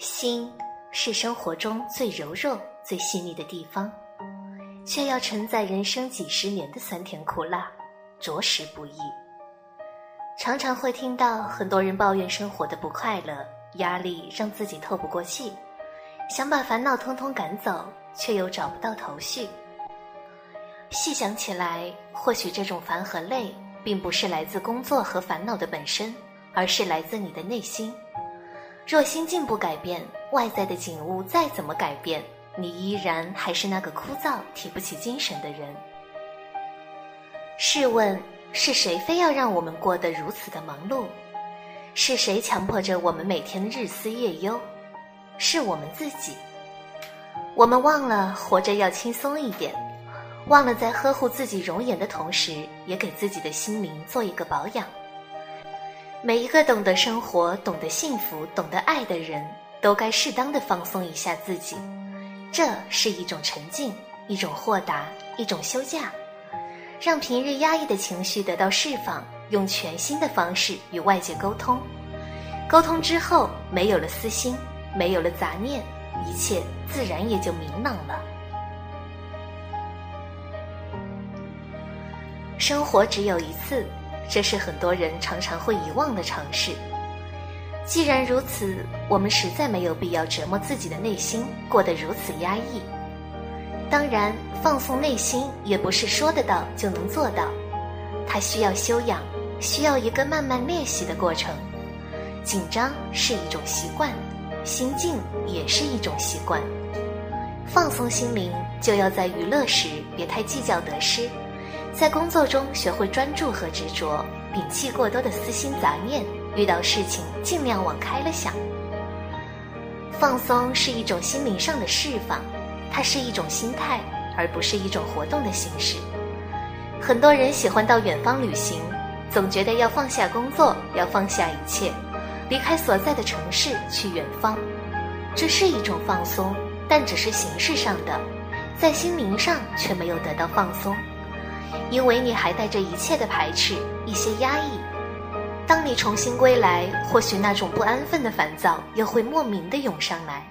心是生活中最柔弱、最细腻的地方，却要承载人生几十年的酸甜苦辣，着实不易。常常会听到很多人抱怨生活的不快乐、压力，让自己透不过气，想把烦恼通通赶走，却又找不到头绪。细想起来，或许这种烦和累，并不是来自工作和烦恼的本身，而是来自你的内心。若心境不改变，外在的景物再怎么改变，你依然还是那个枯燥、提不起精神的人。试问，是谁非要让我们过得如此的忙碌？是谁强迫着我们每天日思夜忧？是我们自己。我们忘了活着要轻松一点，忘了在呵护自己容颜的同时，也给自己的心灵做一个保养。每一个懂得生活、懂得幸福、懂得爱的人，都该适当的放松一下自己。这是一种沉静，一种豁达，一种休假，让平日压抑的情绪得到释放，用全新的方式与外界沟通。沟通之后，没有了私心，没有了杂念，一切自然也就明朗了。生活只有一次。这是很多人常常会遗忘的常识。既然如此，我们实在没有必要折磨自己的内心，过得如此压抑。当然，放松内心也不是说得到就能做到，它需要修养，需要一个慢慢练习的过程。紧张是一种习惯，心静也是一种习惯。放松心灵，就要在娱乐时别太计较得失。在工作中学会专注和执着，摒弃过多的私心杂念。遇到事情尽量往开了想。放松是一种心灵上的释放，它是一种心态，而不是一种活动的形式。很多人喜欢到远方旅行，总觉得要放下工作，要放下一切，离开所在的城市去远方。这是一种放松，但只是形式上的，在心灵上却没有得到放松。因为你还带着一切的排斥，一些压抑。当你重新归来，或许那种不安分的烦躁又会莫名的涌上来。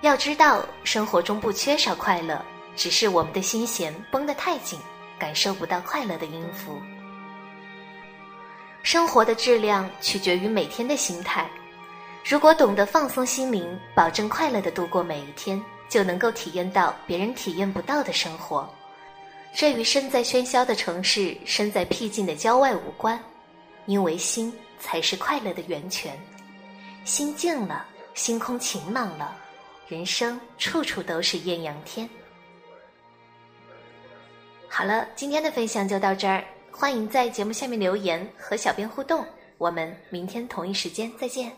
要知道，生活中不缺少快乐，只是我们的心弦绷得太紧，感受不到快乐的音符。生活的质量取决于每天的心态。如果懂得放松心灵，保证快乐的度过每一天，就能够体验到别人体验不到的生活。这与身在喧嚣的城市、身在僻静的郊外无关，因为心才是快乐的源泉。心静了，星空晴朗了，人生处处都是艳阳天。好了，今天的分享就到这儿，欢迎在节目下面留言和小编互动，我们明天同一时间再见。